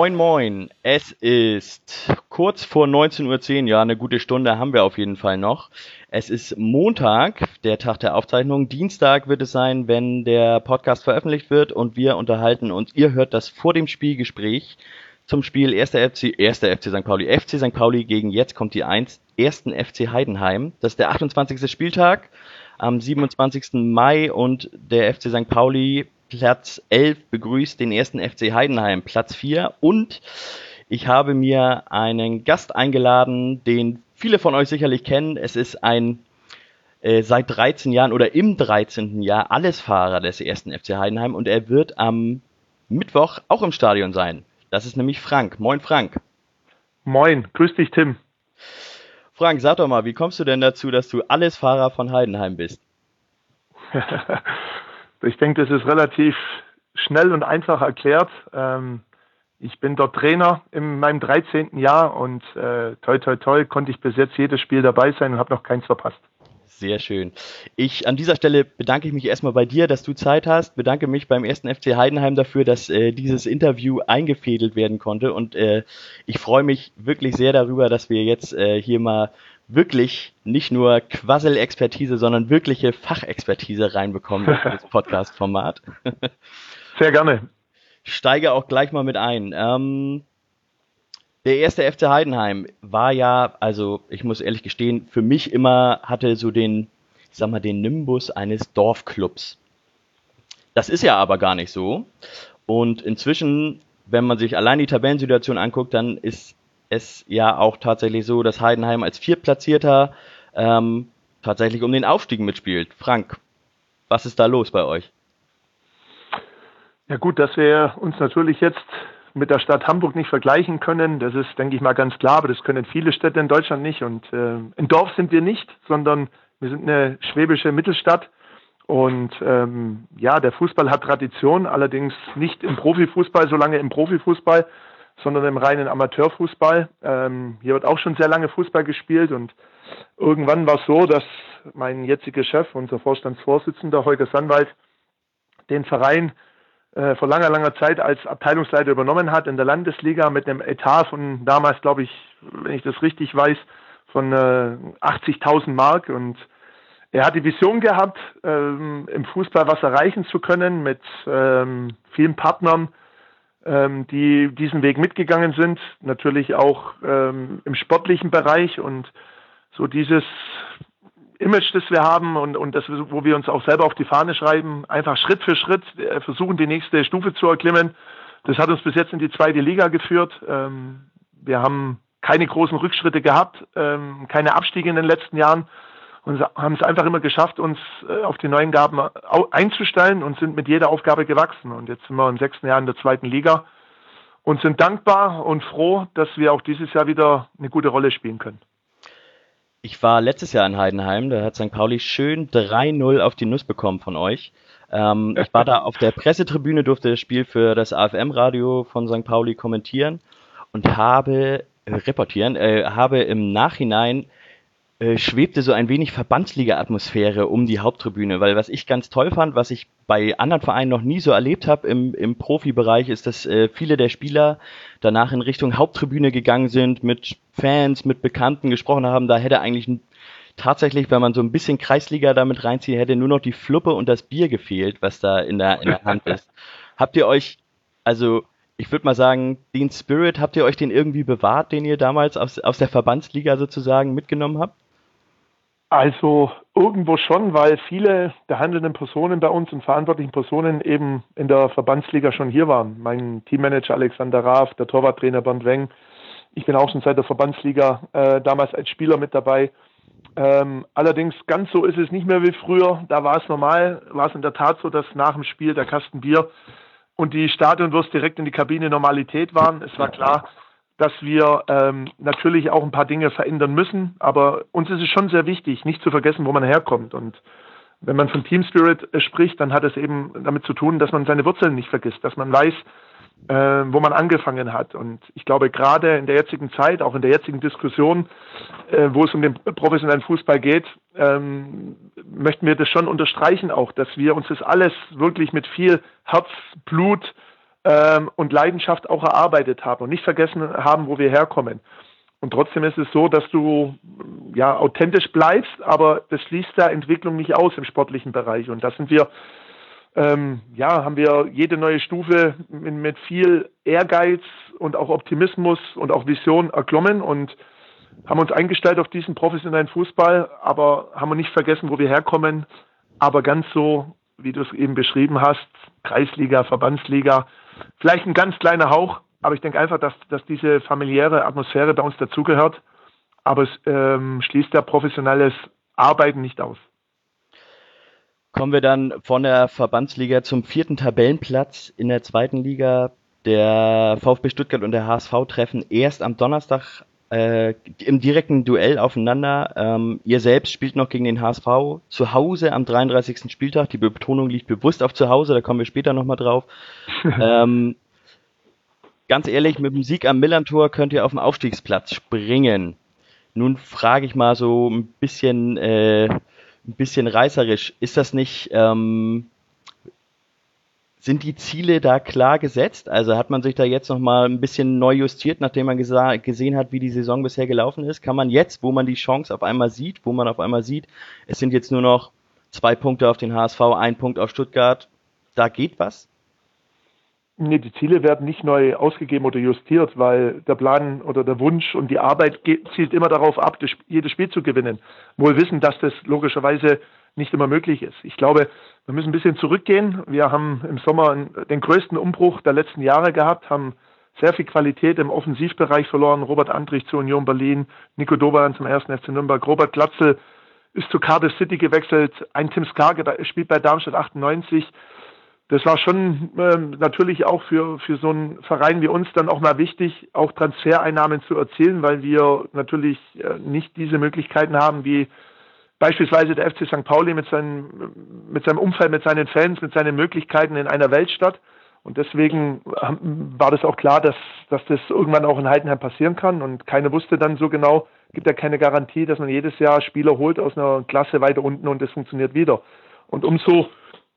Moin Moin, es ist kurz vor 19.10 Uhr, ja eine gute Stunde haben wir auf jeden Fall noch. Es ist Montag, der Tag der Aufzeichnung. Dienstag wird es sein, wenn der Podcast veröffentlicht wird und wir unterhalten uns. Ihr hört das vor dem Spielgespräch zum Spiel 1. FC, 1. FC St. Pauli, FC St. Pauli gegen jetzt kommt die 1, 1. FC Heidenheim. Das ist der 28. Spieltag am 27. Mai und der FC St. Pauli Platz 11 begrüßt den ersten FC Heidenheim, Platz 4. Und ich habe mir einen Gast eingeladen, den viele von euch sicherlich kennen. Es ist ein äh, seit 13 Jahren oder im 13. Jahr Allesfahrer des ersten FC Heidenheim und er wird am Mittwoch auch im Stadion sein. Das ist nämlich Frank. Moin Frank. Moin, grüß dich Tim. Frank, sag doch mal, wie kommst du denn dazu, dass du Allesfahrer von Heidenheim bist? ich denke, das ist relativ schnell und einfach erklärt. Ähm, ich bin dort Trainer in meinem 13. Jahr und äh, toi toi toi konnte ich bis jetzt jedes Spiel dabei sein und habe noch keins verpasst. Sehr schön. Ich an dieser Stelle bedanke ich mich erstmal bei dir, dass du Zeit hast. Bedanke mich beim ersten FC Heidenheim dafür, dass äh, dieses Interview eingefädelt werden konnte. Und äh, ich freue mich wirklich sehr darüber, dass wir jetzt äh, hier mal wirklich nicht nur Quassel-Expertise, sondern wirkliche Fachexpertise reinbekommen in das Podcast-Format. Sehr gerne steige auch gleich mal mit ein. Ähm, der erste FC Heidenheim war ja, also ich muss ehrlich gestehen, für mich immer hatte so den, ich sag mal, den Nimbus eines Dorfclubs. Das ist ja aber gar nicht so. Und inzwischen, wenn man sich allein die Tabellensituation anguckt, dann ist es ja auch tatsächlich so, dass Heidenheim als Viertplatzierter ähm, tatsächlich um den Aufstieg mitspielt. Frank, was ist da los bei euch? Ja gut, dass wir uns natürlich jetzt mit der Stadt Hamburg nicht vergleichen können, das ist, denke ich mal, ganz klar, aber das können viele Städte in Deutschland nicht. Und äh, ein Dorf sind wir nicht, sondern wir sind eine schwäbische Mittelstadt. Und ähm, ja, der Fußball hat Tradition, allerdings nicht im Profifußball, so lange im Profifußball, sondern im reinen Amateurfußball. Ähm, hier wird auch schon sehr lange Fußball gespielt und irgendwann war es so, dass mein jetziger Chef, unser Vorstandsvorsitzender Holger Sandwald, den Verein äh, vor langer, langer Zeit als Abteilungsleiter übernommen hat in der Landesliga mit einem Etat von damals, glaube ich, wenn ich das richtig weiß, von äh, 80.000 Mark und er hat die Vision gehabt, ähm, im Fußball was erreichen zu können mit ähm, vielen Partnern, ähm, die diesen Weg mitgegangen sind, natürlich auch ähm, im sportlichen Bereich und so dieses Image, das wir haben und, und das, wo wir uns auch selber auf die Fahne schreiben, einfach Schritt für Schritt äh, versuchen, die nächste Stufe zu erklimmen. Das hat uns bis jetzt in die zweite Liga geführt. Ähm, wir haben keine großen Rückschritte gehabt, ähm, keine Abstiege in den letzten Jahren und haben es einfach immer geschafft, uns äh, auf die neuen Gaben einzustellen und sind mit jeder Aufgabe gewachsen. Und jetzt sind wir im sechsten Jahr in der zweiten Liga und sind dankbar und froh, dass wir auch dieses Jahr wieder eine gute Rolle spielen können. Ich war letztes Jahr in Heidenheim, da hat St. Pauli schön 3-0 auf die Nuss bekommen von euch. Ähm, ich war da auf der Pressetribüne, durfte das Spiel für das AFM-Radio von St. Pauli kommentieren und habe äh, reportieren, äh, habe im Nachhinein äh, schwebte so ein wenig Verbandsliga-Atmosphäre um die Haupttribüne, weil was ich ganz toll fand, was ich bei anderen Vereinen noch nie so erlebt habe im, im Profibereich, ist, dass äh, viele der Spieler danach in Richtung Haupttribüne gegangen sind, mit Fans, mit Bekannten gesprochen haben. Da hätte eigentlich tatsächlich, wenn man so ein bisschen Kreisliga damit reinzieht, hätte nur noch die Fluppe und das Bier gefehlt, was da in der, in der Hand ist. Habt ihr euch, also ich würde mal sagen, den Spirit, habt ihr euch den irgendwie bewahrt, den ihr damals aus, aus der Verbandsliga sozusagen mitgenommen habt? Also irgendwo schon, weil viele der handelnden Personen bei uns und verantwortlichen Personen eben in der Verbandsliga schon hier waren. Mein Teammanager Alexander Raaf, der Torwarttrainer Bernd Weng. Ich bin auch schon seit der Verbandsliga äh, damals als Spieler mit dabei. Ähm, allerdings ganz so ist es nicht mehr wie früher. Da war es normal, war es in der Tat so, dass nach dem Spiel der Kasten Bier und die Stadionwurst direkt in die Kabine Normalität waren. Es war klar, dass wir ähm, natürlich auch ein paar Dinge verändern müssen, aber uns ist es schon sehr wichtig, nicht zu vergessen, wo man herkommt. Und wenn man von Team Spirit äh, spricht, dann hat es eben damit zu tun, dass man seine Wurzeln nicht vergisst, dass man weiß, äh, wo man angefangen hat. Und ich glaube, gerade in der jetzigen Zeit, auch in der jetzigen Diskussion, äh, wo es um den professionellen Fußball geht, ähm, möchten wir das schon unterstreichen auch, dass wir uns das alles wirklich mit viel Herz, Blut ähm, und Leidenschaft auch erarbeitet haben und nicht vergessen haben, wo wir herkommen. Und trotzdem ist es so, dass du ja authentisch bleibst, aber das schließt der Entwicklung nicht aus im sportlichen Bereich. Und da sind wir, ähm, ja, haben wir jede neue Stufe mit, mit, viel Ehrgeiz und auch Optimismus und auch Vision erklommen und haben uns eingestellt auf diesen professionellen Fußball, aber haben wir nicht vergessen, wo wir herkommen. Aber ganz so, wie du es eben beschrieben hast, Kreisliga, Verbandsliga, vielleicht ein ganz kleiner Hauch, aber ich denke einfach, dass, dass diese familiäre Atmosphäre bei uns dazugehört. Aber es ähm, schließt ja professionelles Arbeiten nicht aus. Kommen wir dann von der Verbandsliga zum vierten Tabellenplatz in der zweiten Liga. Der VfB Stuttgart und der HSV treffen erst am Donnerstag äh, im direkten Duell aufeinander. Ähm, ihr selbst spielt noch gegen den HSV zu Hause am 33. Spieltag. Die Betonung liegt bewusst auf zu Hause, da kommen wir später nochmal drauf. ähm, ganz ehrlich, mit dem Sieg am Millantor könnt ihr auf dem Aufstiegsplatz springen. Nun frage ich mal so ein bisschen, äh, ein bisschen reißerisch, ist das nicht, ähm, sind die Ziele da klar gesetzt? Also hat man sich da jetzt nochmal ein bisschen neu justiert, nachdem man gesehen hat, wie die Saison bisher gelaufen ist? Kann man jetzt, wo man die Chance auf einmal sieht, wo man auf einmal sieht, es sind jetzt nur noch zwei Punkte auf den HSV, ein Punkt auf Stuttgart, da geht was? Nee, die Ziele werden nicht neu ausgegeben oder justiert, weil der Plan oder der Wunsch und die Arbeit zielt immer darauf ab, jedes Spiel zu gewinnen. Wohl wissen, dass das logischerweise nicht immer möglich ist. Ich glaube, wir müssen ein bisschen zurückgehen. Wir haben im Sommer den größten Umbruch der letzten Jahre gehabt, haben sehr viel Qualität im Offensivbereich verloren. Robert Andrich zu Union Berlin, Nico Doberan zum ersten FC Nürnberg, Robert Glatzel ist zu Cardiff City gewechselt, ein Tim Skarge spielt bei Darmstadt 98 das war schon äh, natürlich auch für, für so einen Verein wie uns dann auch mal wichtig, auch Transfereinnahmen zu erzielen, weil wir natürlich äh, nicht diese Möglichkeiten haben wie beispielsweise der FC St. Pauli mit, seinem, mit seinem Umfeld, mit seinen Fans, mit seinen Möglichkeiten in einer Weltstadt. Und deswegen war das auch klar, dass, dass das irgendwann auch in Heidenheim passieren kann. Und keiner wusste dann so genau, gibt ja keine Garantie, dass man jedes Jahr Spieler holt aus einer Klasse weiter unten und es funktioniert wieder. Und umso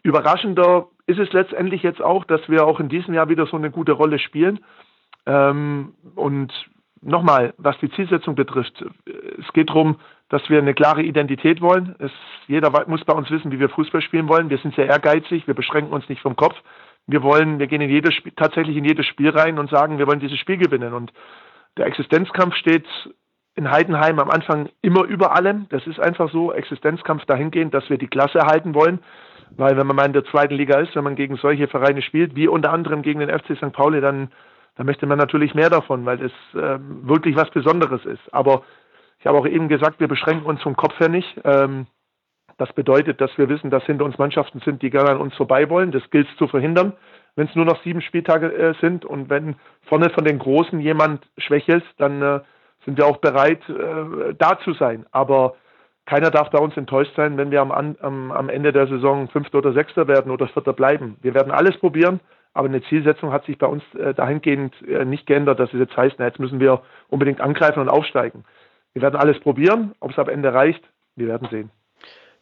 überraschender ist es letztendlich jetzt auch, dass wir auch in diesem Jahr wieder so eine gute Rolle spielen. Ähm, und nochmal, was die Zielsetzung betrifft, es geht darum, dass wir eine klare Identität wollen. Es, jeder muss bei uns wissen, wie wir Fußball spielen wollen. Wir sind sehr ehrgeizig, wir beschränken uns nicht vom Kopf. Wir wollen, wir gehen in jedes Spiel, tatsächlich in jedes Spiel rein und sagen, wir wollen dieses Spiel gewinnen. Und der Existenzkampf steht in Heidenheim am Anfang immer über allem. Das ist einfach so, Existenzkampf dahingehend, dass wir die Klasse erhalten wollen. Weil wenn man mal in der zweiten Liga ist, wenn man gegen solche Vereine spielt, wie unter anderem gegen den FC St. Pauli, dann, dann möchte man natürlich mehr davon, weil es ähm, wirklich was Besonderes ist. Aber ich habe auch eben gesagt, wir beschränken uns vom Kopf her nicht. Ähm, das bedeutet, dass wir wissen, dass hinter uns Mannschaften sind, die gerne an uns vorbei wollen. Das gilt es zu verhindern, wenn es nur noch sieben Spieltage äh, sind. Und wenn vorne von den Großen jemand schwächelt, dann äh, sind wir auch bereit, äh, da zu sein. Aber keiner darf bei uns enttäuscht sein, wenn wir am, am, am Ende der Saison Fünfter oder Sechster werden oder Vierter bleiben. Wir werden alles probieren, aber eine Zielsetzung hat sich bei uns äh, dahingehend äh, nicht geändert, dass es jetzt heißt, na, jetzt müssen wir unbedingt angreifen und aufsteigen. Wir werden alles probieren, ob es am Ende reicht, wir werden sehen.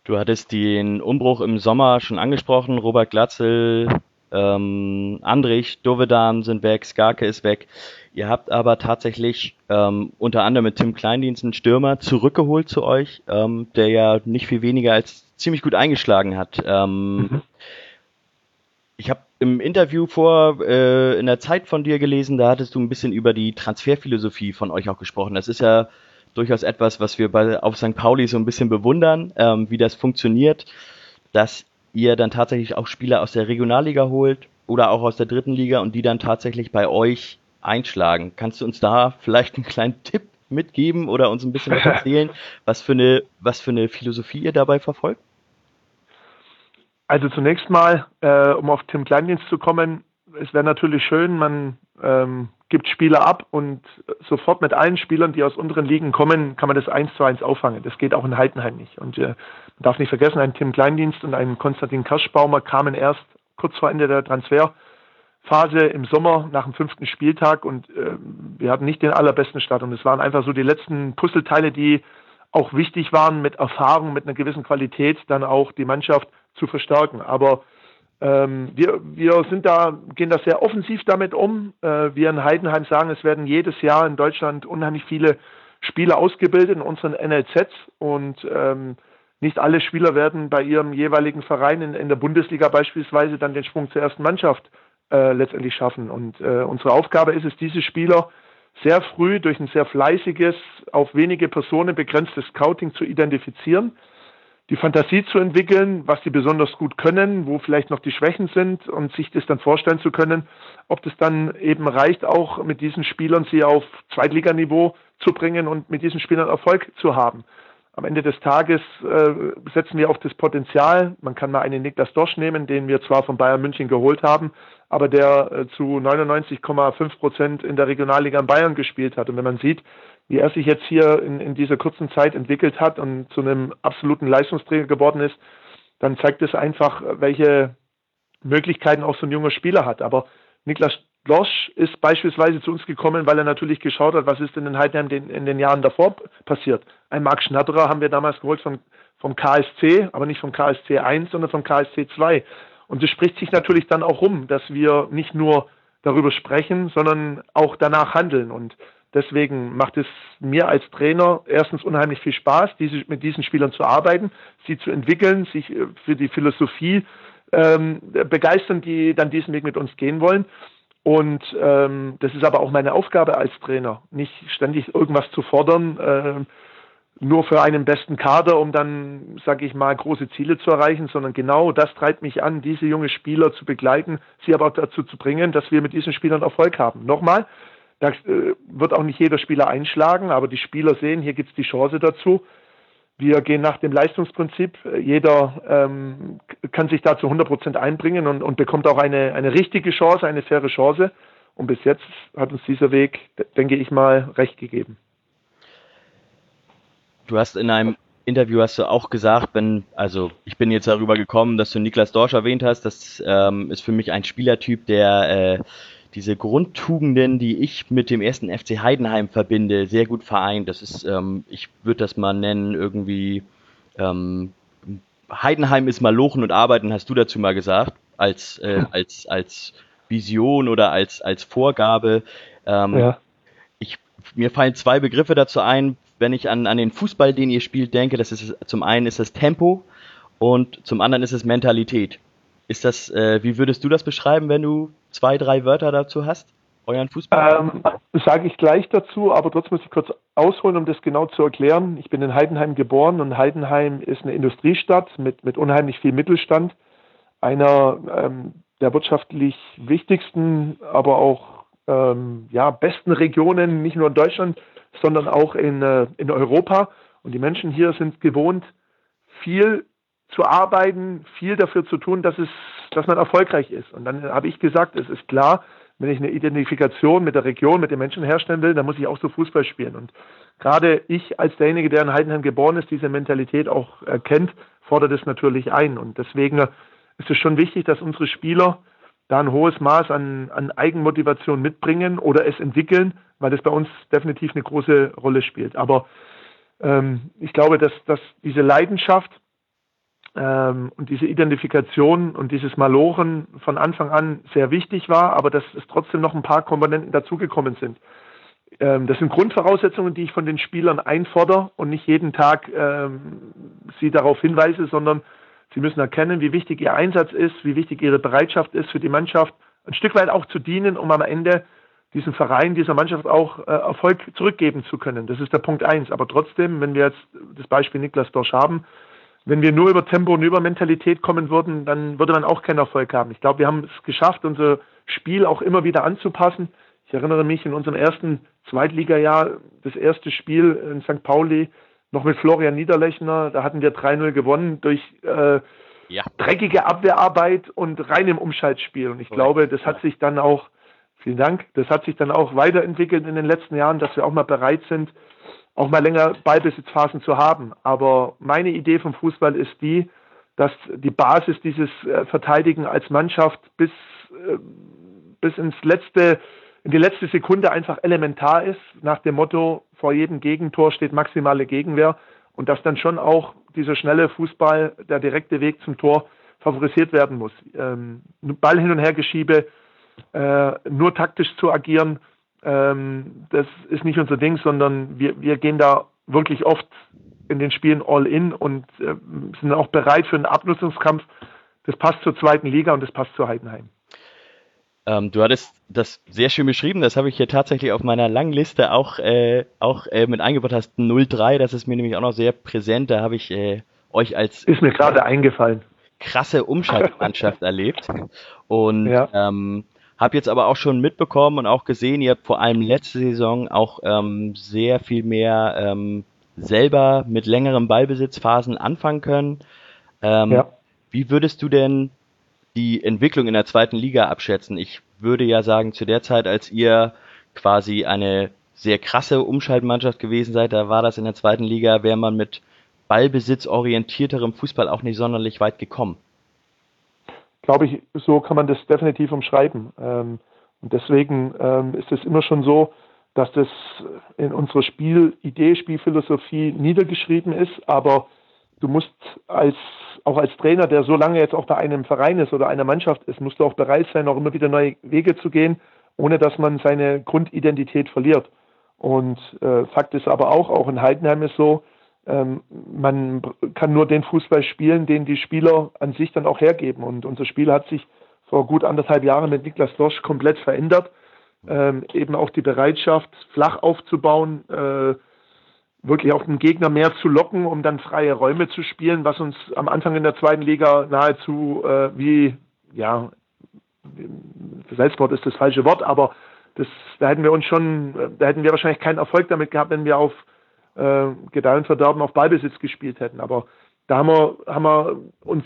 Du hattest den Umbruch im Sommer schon angesprochen. Robert Glatzel, ähm, Andrich, Dovedan sind weg, Skarke ist weg. Ihr habt aber tatsächlich ähm, unter anderem mit Tim Kleindienst einen Stürmer zurückgeholt zu euch, ähm, der ja nicht viel weniger als ziemlich gut eingeschlagen hat. Ähm, mhm. Ich habe im Interview vor äh, in der Zeit von dir gelesen, da hattest du ein bisschen über die Transferphilosophie von euch auch gesprochen. Das ist ja durchaus etwas, was wir bei auf St. Pauli so ein bisschen bewundern, ähm, wie das funktioniert, dass ihr dann tatsächlich auch Spieler aus der Regionalliga holt oder auch aus der dritten Liga und die dann tatsächlich bei euch einschlagen. Kannst du uns da vielleicht einen kleinen Tipp mitgeben oder uns ein bisschen was erzählen, was für eine, was für eine Philosophie ihr dabei verfolgt? Also zunächst mal, äh, um auf Tim Kleindienst zu kommen, es wäre natürlich schön, man ähm, gibt Spieler ab und sofort mit allen Spielern, die aus unteren Ligen kommen, kann man das eins zu eins auffangen. Das geht auch in Heidenheim nicht. Und äh, man darf nicht vergessen, ein Tim Kleindienst und ein Konstantin Kirschbaumer kamen erst kurz vor Ende der Transfer Phase im Sommer nach dem fünften Spieltag und äh, wir hatten nicht den allerbesten Start und es waren einfach so die letzten Puzzleteile, die auch wichtig waren, mit Erfahrung, mit einer gewissen Qualität dann auch die Mannschaft zu verstärken. Aber ähm, wir, wir sind da, gehen da sehr offensiv damit um. Äh, wir in Heidenheim sagen, es werden jedes Jahr in Deutschland unheimlich viele Spieler ausgebildet in unseren NLZs und ähm, nicht alle Spieler werden bei ihrem jeweiligen Verein in, in der Bundesliga beispielsweise dann den Sprung zur ersten Mannschaft äh, letztendlich schaffen. Und äh, unsere Aufgabe ist es, diese Spieler sehr früh durch ein sehr fleißiges, auf wenige Personen begrenztes Scouting zu identifizieren, die Fantasie zu entwickeln, was sie besonders gut können, wo vielleicht noch die Schwächen sind und sich das dann vorstellen zu können, ob das dann eben reicht, auch mit diesen Spielern sie auf Zweitliganiveau zu bringen und mit diesen Spielern Erfolg zu haben. Am Ende des Tages äh, setzen wir auf das Potenzial. Man kann mal einen Niklas Dosch nehmen, den wir zwar von Bayern München geholt haben, aber der äh, zu 99,5 Prozent in der Regionalliga in Bayern gespielt hat. Und wenn man sieht, wie er sich jetzt hier in, in dieser kurzen Zeit entwickelt hat und zu einem absoluten Leistungsträger geworden ist, dann zeigt es einfach, welche Möglichkeiten auch so ein junger Spieler hat. Aber Niklas Losch ist beispielsweise zu uns gekommen, weil er natürlich geschaut hat, was ist denn in Heidenheim in, in den Jahren davor passiert. Ein Marc Schnatterer haben wir damals geholt von, vom KSC, aber nicht vom KSC 1, sondern vom KSC 2. Und es spricht sich natürlich dann auch rum, dass wir nicht nur darüber sprechen, sondern auch danach handeln. Und deswegen macht es mir als Trainer erstens unheimlich viel Spaß, diese, mit diesen Spielern zu arbeiten, sie zu entwickeln, sich äh, für die Philosophie ähm, begeistern, die dann diesen Weg mit uns gehen wollen. Und ähm, das ist aber auch meine Aufgabe als Trainer, nicht ständig irgendwas zu fordern, äh, nur für einen besten Kader, um dann, sage ich mal, große Ziele zu erreichen, sondern genau das treibt mich an, diese junge Spieler zu begleiten, sie aber auch dazu zu bringen, dass wir mit diesen Spielern Erfolg haben. Nochmal, da äh, wird auch nicht jeder Spieler einschlagen, aber die Spieler sehen, hier gibt es die Chance dazu. Wir gehen nach dem Leistungsprinzip. Jeder ähm, kann sich da zu 100 Prozent einbringen und, und bekommt auch eine, eine richtige Chance, eine faire Chance. Und bis jetzt hat uns dieser Weg, denke ich mal, recht gegeben. Du hast in einem Interview hast du auch gesagt, wenn, also ich bin jetzt darüber gekommen, dass du Niklas Dorsch erwähnt hast, das ähm, ist für mich ein Spielertyp, der äh, diese Grundtugenden, die ich mit dem ersten FC Heidenheim verbinde, sehr gut vereint. Das ist, ähm, ich würde das mal nennen, irgendwie ähm, Heidenheim ist mal Lochen und Arbeiten, hast du dazu mal gesagt, als, äh, hm. als, als Vision oder als, als Vorgabe. Ähm, ja. ich, mir fallen zwei Begriffe dazu ein, wenn ich an, an den Fußball, den ihr spielt, denke. Das ist zum einen ist das Tempo und zum anderen ist es Mentalität. Ist das, äh, wie würdest du das beschreiben, wenn du zwei, drei Wörter dazu hast? Euren Fußball? Ähm, Sage ich gleich dazu, aber trotzdem muss ich kurz ausholen, um das genau zu erklären. Ich bin in Heidenheim geboren und Heidenheim ist eine Industriestadt mit, mit unheimlich viel Mittelstand. Einer ähm, der wirtschaftlich wichtigsten, aber auch ähm, ja, besten Regionen, nicht nur in Deutschland, sondern auch in, äh, in Europa. Und die Menschen hier sind gewohnt, viel zu arbeiten, viel dafür zu tun, dass es, dass man erfolgreich ist. Und dann habe ich gesagt, es ist klar, wenn ich eine Identifikation mit der Region, mit den Menschen herstellen will, dann muss ich auch so Fußball spielen. Und gerade ich als derjenige, der in Heidenheim geboren ist, diese Mentalität auch erkennt, fordert es natürlich ein. Und deswegen ist es schon wichtig, dass unsere Spieler da ein hohes Maß an, an Eigenmotivation mitbringen oder es entwickeln, weil das bei uns definitiv eine große Rolle spielt. Aber ähm, ich glaube, dass, dass diese Leidenschaft ähm, und diese Identifikation und dieses Malochen von Anfang an sehr wichtig war, aber dass es trotzdem noch ein paar Komponenten dazugekommen sind. Ähm, das sind Grundvoraussetzungen, die ich von den Spielern einfordere und nicht jeden Tag ähm, sie darauf hinweise, sondern sie müssen erkennen, wie wichtig ihr Einsatz ist, wie wichtig ihre Bereitschaft ist für die Mannschaft, ein Stück weit auch zu dienen, um am Ende diesem Verein, dieser Mannschaft auch äh, Erfolg zurückgeben zu können. Das ist der Punkt eins. Aber trotzdem, wenn wir jetzt das Beispiel Niklas Dorsch haben, wenn wir nur über Tempo und über Mentalität kommen würden, dann würde man auch keinen Erfolg haben. Ich glaube, wir haben es geschafft, unser Spiel auch immer wieder anzupassen. Ich erinnere mich in unserem ersten Zweitligajahr, das erste Spiel in St. Pauli, noch mit Florian Niederlechner, da hatten wir 3-0 gewonnen durch äh, ja. dreckige Abwehrarbeit und rein im Umschaltspiel. Und ich okay. glaube, das hat sich dann auch, vielen Dank, das hat sich dann auch weiterentwickelt in den letzten Jahren, dass wir auch mal bereit sind, auch mal länger Ballbesitzphasen zu haben. Aber meine Idee vom Fußball ist die, dass die Basis dieses äh, Verteidigen als Mannschaft bis, äh, bis ins letzte, in die letzte Sekunde einfach elementar ist, nach dem Motto, vor jedem Gegentor steht maximale Gegenwehr und dass dann schon auch dieser schnelle Fußball, der direkte Weg zum Tor favorisiert werden muss. Ähm, Ball hin und her geschiebe, äh, nur taktisch zu agieren, ähm, das ist nicht unser Ding, sondern wir, wir gehen da wirklich oft in den Spielen all in und äh, sind auch bereit für einen Abnutzungskampf. Das passt zur zweiten Liga und das passt zu Heidenheim. Ähm, du hattest das sehr schön beschrieben, das habe ich hier tatsächlich auf meiner langen Liste auch, äh, auch äh, mit eingebaut hast. 03, das ist mir nämlich auch noch sehr präsent. Da habe ich äh, euch als. Ist mir gerade eingefallen. Krasse Umschaltmannschaft erlebt. Und ja. ähm, habe jetzt aber auch schon mitbekommen und auch gesehen, ihr habt vor allem letzte Saison auch ähm, sehr viel mehr ähm, selber mit längeren Ballbesitzphasen anfangen können. Ähm, ja. Wie würdest du denn die Entwicklung in der zweiten Liga abschätzen? Ich würde ja sagen, zu der Zeit, als ihr quasi eine sehr krasse Umschaltmannschaft gewesen seid, da war das in der zweiten Liga, wäre man mit ballbesitzorientierterem Fußball auch nicht sonderlich weit gekommen glaube ich, so kann man das definitiv umschreiben. Ähm, und deswegen ähm, ist es immer schon so, dass das in unserer Spielidee, Spielphilosophie niedergeschrieben ist, aber du musst als auch als Trainer, der so lange jetzt auch bei einem Verein ist oder einer Mannschaft ist, musst du auch bereit sein, auch immer wieder neue Wege zu gehen, ohne dass man seine Grundidentität verliert. Und äh, Fakt ist aber auch, auch in Heidenheim ist so, man kann nur den Fußball spielen, den die Spieler an sich dann auch hergeben. Und unser Spiel hat sich vor gut anderthalb Jahren mit Niklas Dorsch komplett verändert. Ähm, eben auch die Bereitschaft, flach aufzubauen, äh, wirklich auch den Gegner mehr zu locken, um dann freie Räume zu spielen, was uns am Anfang in der zweiten Liga nahezu äh, wie, ja, Selbstmord ist das falsche Wort, aber das, da hätten wir uns schon, da hätten wir wahrscheinlich keinen Erfolg damit gehabt, wenn wir auf äh, Gedeih und Verderben auf Ballbesitz gespielt hätten. Aber da haben wir, haben wir uns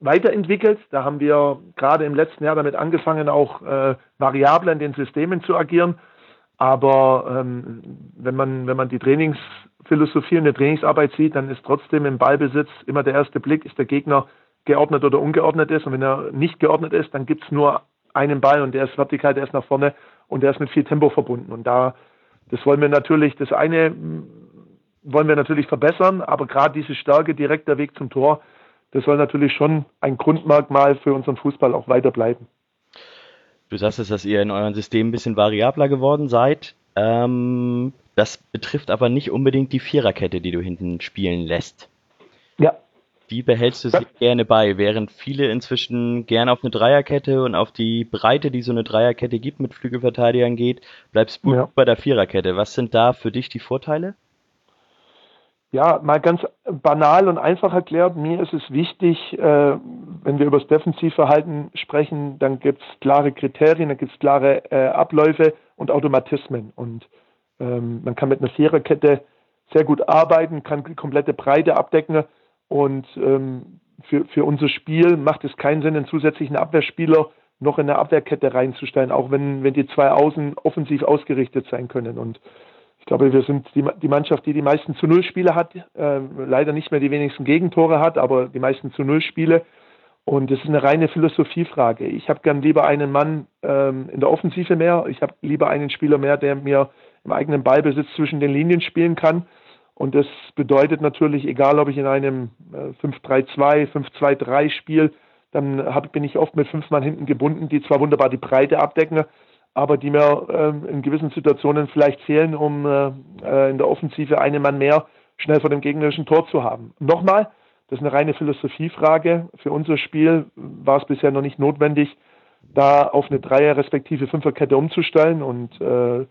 weiterentwickelt. Da haben wir gerade im letzten Jahr damit angefangen, auch äh, variabler in den Systemen zu agieren. Aber ähm, wenn man wenn man die Trainingsphilosophie und die Trainingsarbeit sieht, dann ist trotzdem im Ballbesitz immer der erste Blick, ist der Gegner geordnet oder ungeordnet ist. Und wenn er nicht geordnet ist, dann gibt es nur einen Ball und der ist vertikal, der ist nach vorne und der ist mit viel Tempo verbunden. Und da, das wollen wir natürlich, das eine wollen wir natürlich verbessern, aber gerade diese Stärke, direkter Weg zum Tor, das soll natürlich schon ein Grundmerkmal für unseren Fußball auch weiter bleiben. Du sagst es, dass ihr in eurem System ein bisschen variabler geworden seid. Ähm, das betrifft aber nicht unbedingt die Viererkette, die du hinten spielen lässt. Ja. Die behältst du ja. gerne bei, während viele inzwischen gerne auf eine Dreierkette und auf die Breite, die so eine Dreierkette gibt, mit Flügelverteidigern geht, bleibst du ja. bei der Viererkette. Was sind da für dich die Vorteile? Ja, mal ganz banal und einfach erklärt, mir ist es wichtig, äh, wenn wir über das Defensivverhalten sprechen, dann gibt es klare Kriterien, dann gibt es klare äh, Abläufe und Automatismen. Und ähm, man kann mit einer Viererkette sehr gut arbeiten, kann die komplette Breite abdecken. Und ähm, für, für unser Spiel macht es keinen Sinn, einen zusätzlichen Abwehrspieler noch in eine Abwehrkette reinzustellen, auch wenn, wenn die zwei Außen offensiv ausgerichtet sein können. Und ich glaube, wir sind die, die Mannschaft, die die meisten zu Null Spiele hat, äh, leider nicht mehr die wenigsten Gegentore hat, aber die meisten zu Null Spiele. Und es ist eine reine Philosophiefrage. Ich habe gern lieber einen Mann ähm, in der Offensive mehr. Ich habe lieber einen Spieler mehr, der mir im eigenen Ballbesitz zwischen den Linien spielen kann. Und das bedeutet natürlich, egal ob ich in einem äh, 5-3-2, 5-2-3 spiele, dann hab, bin ich oft mit fünf Mann hinten gebunden, die zwar wunderbar die Breite abdecken, aber die mir ähm, in gewissen Situationen vielleicht fehlen, um äh, äh, in der Offensive einen Mann mehr schnell vor dem gegnerischen Tor zu haben. Nochmal, das ist eine reine Philosophiefrage. Für unser Spiel war es bisher noch nicht notwendig, da auf eine Dreier- respektive Fünferkette umzustellen und äh, äh,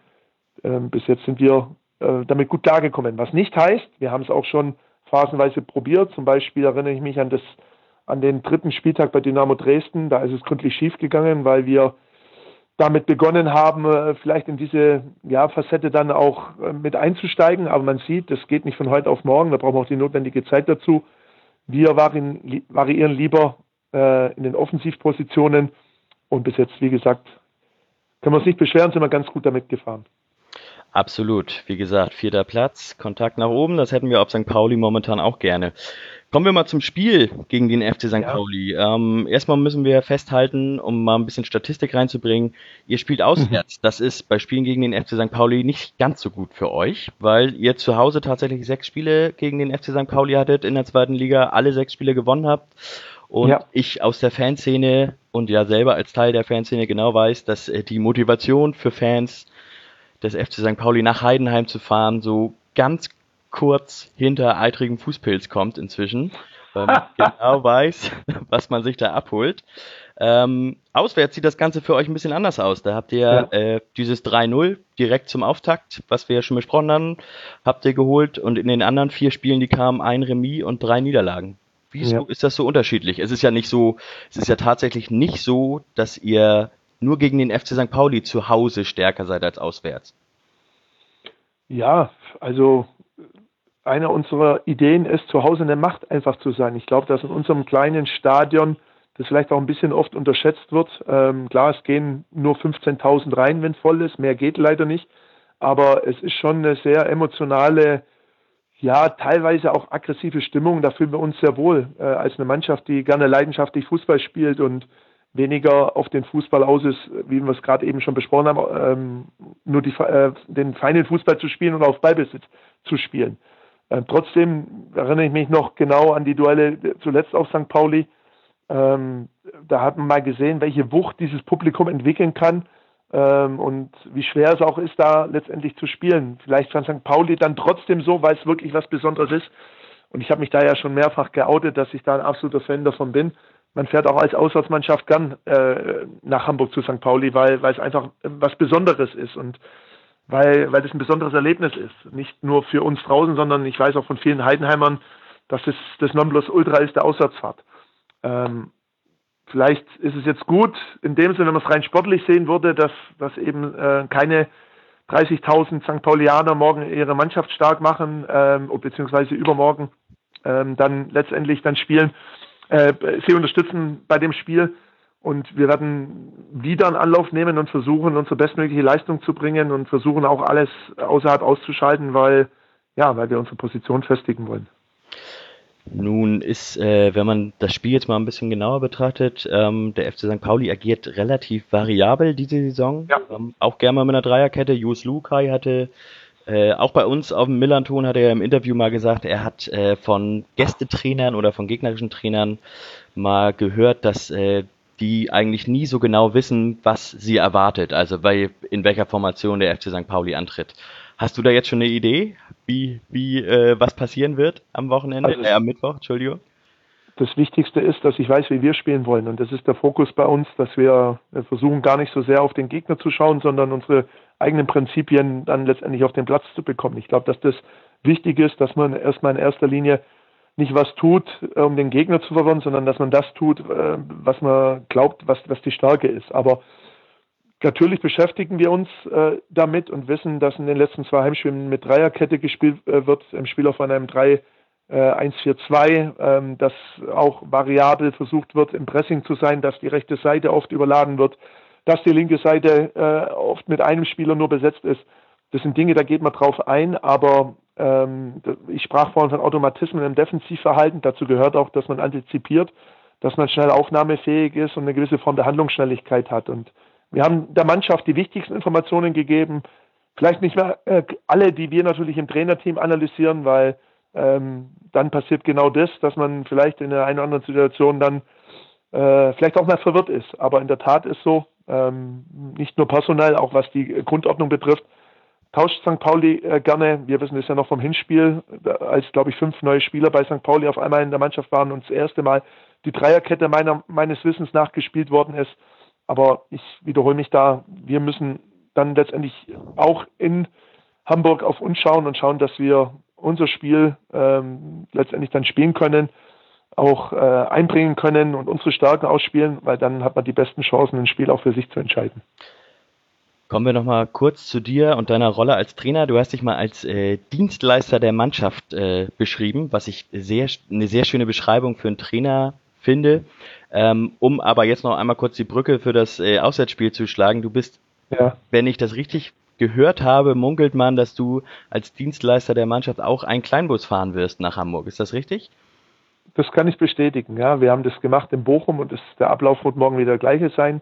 bis jetzt sind wir äh, damit gut klargekommen. Was nicht heißt, wir haben es auch schon phasenweise probiert. Zum Beispiel erinnere ich mich an das an den dritten Spieltag bei Dynamo Dresden. Da ist es gründlich schief gegangen, weil wir damit begonnen haben, äh, vielleicht in diese ja, Facette dann auch äh, mit einzusteigen. Aber man sieht, das geht nicht von heute auf morgen, da brauchen wir auch die notwendige Zeit dazu. Wir variieren lieber äh, in den Offensivpositionen und bis jetzt, wie gesagt, können wir uns nicht beschweren, sind wir ganz gut damit gefahren. Absolut. Wie gesagt, vierter Platz, Kontakt nach oben, das hätten wir auf St. Pauli momentan auch gerne. Kommen wir mal zum Spiel gegen den FC St. Ja. Pauli. Ähm, erstmal müssen wir festhalten, um mal ein bisschen Statistik reinzubringen, ihr spielt auswärts. Mhm. Das ist bei Spielen gegen den FC St. Pauli nicht ganz so gut für euch, weil ihr zu Hause tatsächlich sechs Spiele gegen den FC St. Pauli hattet in der zweiten Liga, alle sechs Spiele gewonnen habt. Und ja. ich aus der Fanszene und ja selber als Teil der Fanszene genau weiß, dass äh, die Motivation für Fans des FC St. Pauli nach Heidenheim zu fahren so ganz kurz hinter eitrigem Fußpilz kommt inzwischen, weil man genau weiß, was man sich da abholt. Ähm, auswärts sieht das Ganze für euch ein bisschen anders aus. Da habt ihr ja. äh, dieses 3-0 direkt zum Auftakt, was wir ja schon besprochen haben, habt ihr geholt und in den anderen vier Spielen, die kamen, ein Remis und drei Niederlagen. Wieso ja. ist das so unterschiedlich? Es ist ja nicht so, es ist ja tatsächlich nicht so, dass ihr nur gegen den FC St. Pauli zu Hause stärker seid als auswärts. Ja, also eine unserer Ideen ist, zu Hause eine Macht einfach zu sein. Ich glaube, dass in unserem kleinen Stadion das vielleicht auch ein bisschen oft unterschätzt wird. Ähm, klar, es gehen nur 15.000 rein, wenn voll ist. Mehr geht leider nicht. Aber es ist schon eine sehr emotionale, ja, teilweise auch aggressive Stimmung. Da fühlen wir uns sehr wohl äh, als eine Mannschaft, die gerne leidenschaftlich Fußball spielt und weniger auf den Fußball aus ist, wie wir es gerade eben schon besprochen haben, ähm, nur die, äh, den feinen Fußball zu spielen und auf Ballbesitz zu spielen. Ähm, trotzdem erinnere ich mich noch genau an die Duelle zuletzt auf St. Pauli. Ähm, da hat man mal gesehen, welche Wucht dieses Publikum entwickeln kann ähm, und wie schwer es auch ist, da letztendlich zu spielen. Vielleicht von St. Pauli dann trotzdem so, weil es wirklich was Besonderes ist. Und ich habe mich da ja schon mehrfach geoutet, dass ich da ein absoluter Fan davon bin. Man fährt auch als Auswärtsmannschaft gern äh, nach Hamburg zu St. Pauli, weil, weil es einfach was Besonderes ist. Und weil, weil das ein besonderes Erlebnis ist. Nicht nur für uns draußen, sondern ich weiß auch von vielen Heidenheimern, dass es das Nonplusultra ist der Auswärtsfahrt. Ähm, vielleicht ist es jetzt gut, in dem Sinne, wenn man es rein sportlich sehen würde, dass, dass eben äh, keine 30.000 St. Paulianer morgen ihre Mannschaft stark machen, ähm, beziehungsweise übermorgen ähm, dann letztendlich dann spielen, äh, sie unterstützen bei dem Spiel. Und wir werden wieder einen Anlauf nehmen und versuchen, unsere bestmögliche Leistung zu bringen und versuchen auch alles außerhalb auszuschalten, weil, ja, weil wir unsere Position festigen wollen. Nun ist, äh, wenn man das Spiel jetzt mal ein bisschen genauer betrachtet, ähm, der FC St. Pauli agiert relativ variabel diese Saison. Ja. Ähm, auch gerne mal mit einer Dreierkette. Jus Lukai hatte äh, auch bei uns auf dem Millanton hat er im Interview mal gesagt, er hat äh, von Gästetrainern oder von gegnerischen Trainern mal gehört, dass äh, die eigentlich nie so genau wissen, was sie erwartet, also bei, in welcher Formation der FC St. Pauli antritt. Hast du da jetzt schon eine Idee, wie, wie äh, was passieren wird am Wochenende, also, äh, am Mittwoch, Entschuldigung? Das Wichtigste ist, dass ich weiß, wie wir spielen wollen. Und das ist der Fokus bei uns, dass wir versuchen, gar nicht so sehr auf den Gegner zu schauen, sondern unsere eigenen Prinzipien dann letztendlich auf den Platz zu bekommen. Ich glaube, dass das wichtig ist, dass man erstmal in erster Linie nicht was tut, äh, um den Gegner zu verwirren, sondern dass man das tut, äh, was man glaubt, was, was die Stärke ist. Aber natürlich beschäftigen wir uns äh, damit und wissen, dass in den letzten zwei Heimspielen mit Dreierkette gespielt wird, im Spiel auf einem 3 1-4-2, ähm, dass auch variabel versucht wird, im Pressing zu sein, dass die rechte Seite oft überladen wird, dass die linke Seite oft mit einem Spieler nur besetzt ist. Das sind Dinge, da geht man drauf ein, aber ähm, ich sprach vorhin von Automatismen im Defensivverhalten. Dazu gehört auch, dass man antizipiert, dass man schnell aufnahmefähig ist und eine gewisse Form der Handlungsschnelligkeit hat. Und wir haben der Mannschaft die wichtigsten Informationen gegeben. Vielleicht nicht mehr äh, alle, die wir natürlich im Trainerteam analysieren, weil ähm, dann passiert genau das, dass man vielleicht in der einen oder anderen Situation dann äh, vielleicht auch mal verwirrt ist. Aber in der Tat ist so, ähm, nicht nur personell, auch was die Grundordnung betrifft, tauscht St. Pauli äh, gerne. Wir wissen es ja noch vom Hinspiel, als, glaube ich, fünf neue Spieler bei St. Pauli auf einmal in der Mannschaft waren und das erste Mal die Dreierkette meiner, meines Wissens nachgespielt worden ist. Aber ich wiederhole mich da, wir müssen dann letztendlich auch in Hamburg auf uns schauen und schauen, dass wir unser Spiel ähm, letztendlich dann spielen können, auch äh, einbringen können und unsere Stärken ausspielen, weil dann hat man die besten Chancen, ein Spiel auch für sich zu entscheiden. Kommen wir nochmal kurz zu dir und deiner Rolle als Trainer. Du hast dich mal als äh, Dienstleister der Mannschaft äh, beschrieben, was ich sehr, eine sehr schöne Beschreibung für einen Trainer finde. Ähm, um aber jetzt noch einmal kurz die Brücke für das äh, Auswärtsspiel zu schlagen. Du bist, ja. wenn ich das richtig gehört habe, munkelt man, dass du als Dienstleister der Mannschaft auch einen Kleinbus fahren wirst nach Hamburg. Ist das richtig? das kann ich bestätigen. Ja, wir haben das gemacht in Bochum und das, der Ablauf wird morgen wieder der gleiche sein.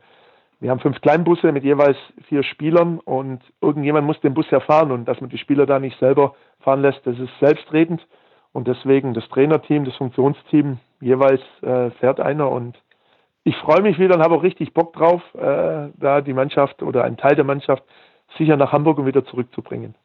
Wir haben fünf Kleinbusse mit jeweils vier Spielern und irgendjemand muss den Bus ja fahren und dass man die Spieler da nicht selber fahren lässt, das ist selbstredend und deswegen das Trainerteam, das Funktionsteam jeweils äh, fährt einer und ich freue mich wieder und habe auch richtig Bock drauf, äh, da die Mannschaft oder einen Teil der Mannschaft sicher nach Hamburg und wieder zurückzubringen.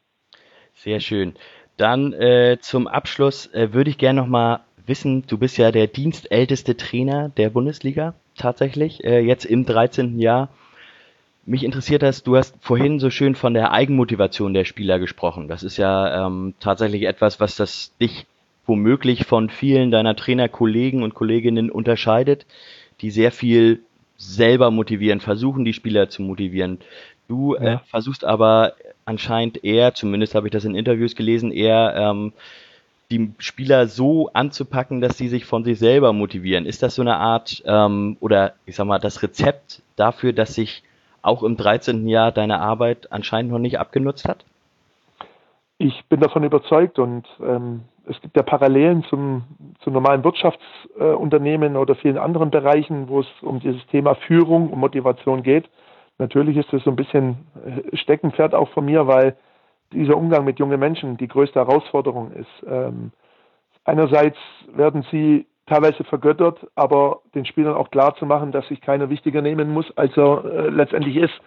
Sehr schön. Dann äh, zum Abschluss äh, würde ich gerne noch mal wissen, du bist ja der dienstälteste Trainer der Bundesliga tatsächlich, äh, jetzt im 13. Jahr. Mich interessiert das, du hast vorhin so schön von der Eigenmotivation der Spieler gesprochen. Das ist ja ähm, tatsächlich etwas, was das dich womöglich von vielen deiner Trainerkollegen und Kolleginnen unterscheidet, die sehr viel selber motivieren, versuchen die Spieler zu motivieren. Du äh, ja. äh, versuchst aber anscheinend eher, zumindest habe ich das in Interviews gelesen, eher ähm, die Spieler so anzupacken, dass sie sich von sich selber motivieren. Ist das so eine Art ähm, oder ich sag mal das Rezept dafür, dass sich auch im 13. Jahr deine Arbeit anscheinend noch nicht abgenutzt hat? Ich bin davon überzeugt und ähm, es gibt ja Parallelen zum, zu normalen Wirtschaftsunternehmen äh, oder vielen anderen Bereichen, wo es um dieses Thema Führung und Motivation geht. Natürlich ist es so ein bisschen äh, Steckenpferd auch von mir, weil dieser Umgang mit jungen Menschen die größte Herausforderung ist. Ähm, einerseits werden sie teilweise vergöttert, aber den Spielern auch klar zu machen, dass sich keiner wichtiger nehmen muss, als er äh, letztendlich ist.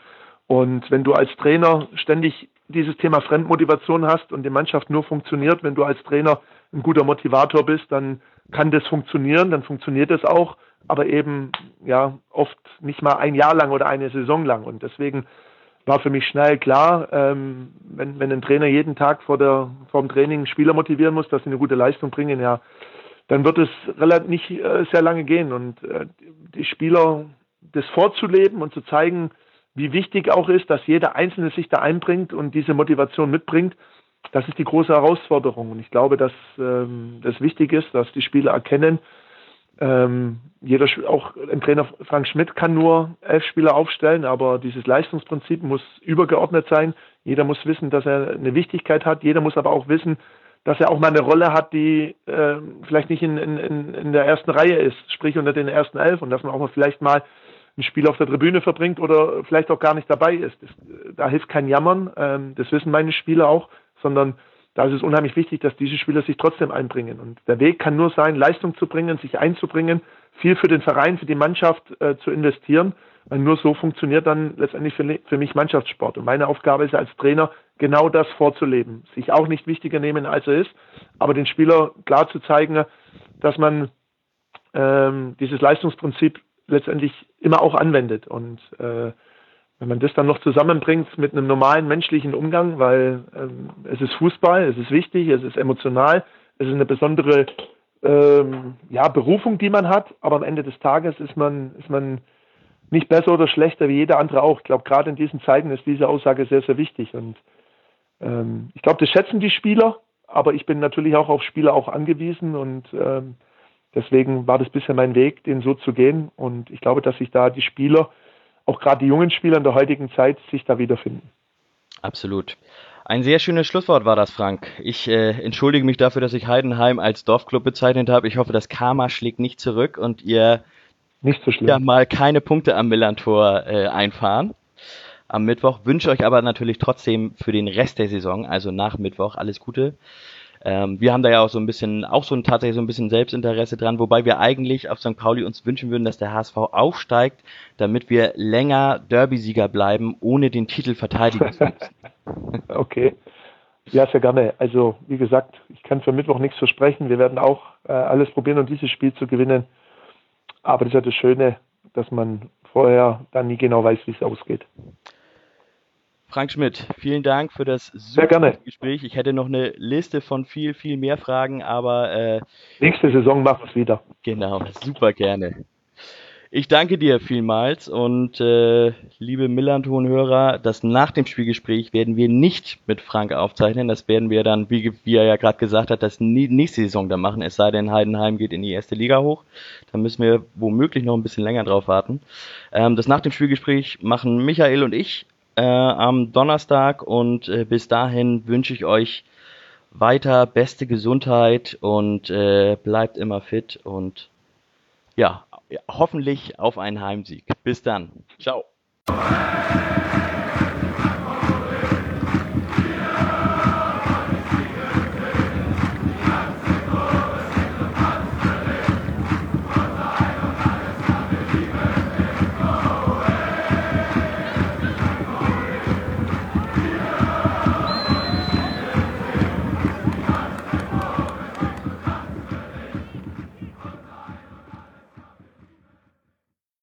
Und wenn du als Trainer ständig dieses Thema Fremdmotivation hast und die Mannschaft nur funktioniert, wenn du als Trainer ein guter Motivator bist, dann kann das funktionieren, dann funktioniert es auch, aber eben ja oft nicht mal ein Jahr lang oder eine Saison lang. Und deswegen war für mich schnell klar, ähm, wenn, wenn ein Trainer jeden Tag vor, der, vor dem Training Spieler motivieren muss, dass sie eine gute Leistung bringen, ja, dann wird es relativ nicht äh, sehr lange gehen. Und äh, die Spieler das vorzuleben und zu zeigen, wie wichtig auch ist, dass jeder Einzelne sich da einbringt und diese Motivation mitbringt, das ist die große Herausforderung. Und ich glaube, dass ähm, das wichtig ist, dass die Spieler erkennen, ähm, jeder, auch ein Trainer Frank Schmidt kann nur elf Spieler aufstellen, aber dieses Leistungsprinzip muss übergeordnet sein. Jeder muss wissen, dass er eine Wichtigkeit hat. Jeder muss aber auch wissen, dass er auch mal eine Rolle hat, die äh, vielleicht nicht in, in, in der ersten Reihe ist, sprich unter den ersten elf und dass man auch mal vielleicht mal ein Spiel auf der Tribüne verbringt oder vielleicht auch gar nicht dabei ist. Das, da hilft kein Jammern, ähm, das wissen meine Spieler auch, sondern da ist es unheimlich wichtig, dass diese Spieler sich trotzdem einbringen. Und der Weg kann nur sein, Leistung zu bringen, sich einzubringen, viel für den Verein, für die Mannschaft äh, zu investieren. Weil nur so funktioniert dann letztendlich für, für mich Mannschaftssport. Und meine Aufgabe ist als Trainer, genau das vorzuleben. Sich auch nicht wichtiger nehmen, als er ist, aber den Spieler klar zu zeigen, dass man ähm, dieses Leistungsprinzip letztendlich immer auch anwendet. Und äh, wenn man das dann noch zusammenbringt mit einem normalen menschlichen Umgang, weil ähm, es ist Fußball, es ist wichtig, es ist emotional, es ist eine besondere ähm, ja, Berufung, die man hat, aber am Ende des Tages ist man, ist man nicht besser oder schlechter wie jeder andere auch. Ich glaube, gerade in diesen Zeiten ist diese Aussage sehr, sehr wichtig. Und ähm, ich glaube, das schätzen die Spieler, aber ich bin natürlich auch auf Spieler auch angewiesen und ähm, deswegen war das bisher mein Weg, den so zu gehen. Und ich glaube, dass sich da die Spieler auch gerade die jungen Spieler in der heutigen Zeit sich da wiederfinden. Absolut. Ein sehr schönes Schlusswort war das, Frank. Ich äh, entschuldige mich dafür, dass ich Heidenheim als Dorfclub bezeichnet habe. Ich hoffe, das Karma schlägt nicht zurück und ihr nicht so ja mal keine Punkte am Millantor äh, einfahren. Am Mittwoch wünsche euch aber natürlich trotzdem für den Rest der Saison, also nach Mittwoch, alles Gute. Ähm, wir haben da ja auch so ein bisschen, auch so ein tatsächlich so ein bisschen Selbstinteresse dran, wobei wir eigentlich auf St. Pauli uns wünschen würden, dass der HSV aufsteigt, damit wir länger Derby-Sieger bleiben, ohne den Titel verteidigen zu müssen. okay. Ja, sehr gerne. Also, wie gesagt, ich kann für Mittwoch nichts versprechen. Wir werden auch äh, alles probieren, um dieses Spiel zu gewinnen. Aber das ist ja das Schöne, dass man vorher dann nie genau weiß, wie es ausgeht. Frank Schmidt, vielen Dank für das super Gespräch. Ich hätte noch eine Liste von viel, viel mehr Fragen, aber äh, nächste Saison machen wir es wieder. Genau, super gerne. Ich danke dir vielmals und äh, liebe Millanton-Hörer, das nach dem Spielgespräch werden wir nicht mit Frank aufzeichnen. Das werden wir dann, wie, wie er ja gerade gesagt hat, das nächste Saison dann machen. Es sei denn, Heidenheim geht in die erste Liga hoch. Da müssen wir womöglich noch ein bisschen länger drauf warten. Ähm, das nach dem Spielgespräch machen Michael und ich äh, am Donnerstag und äh, bis dahin wünsche ich euch weiter beste Gesundheit und äh, bleibt immer fit und ja, hoffentlich auf einen Heimsieg. Bis dann. Ciao.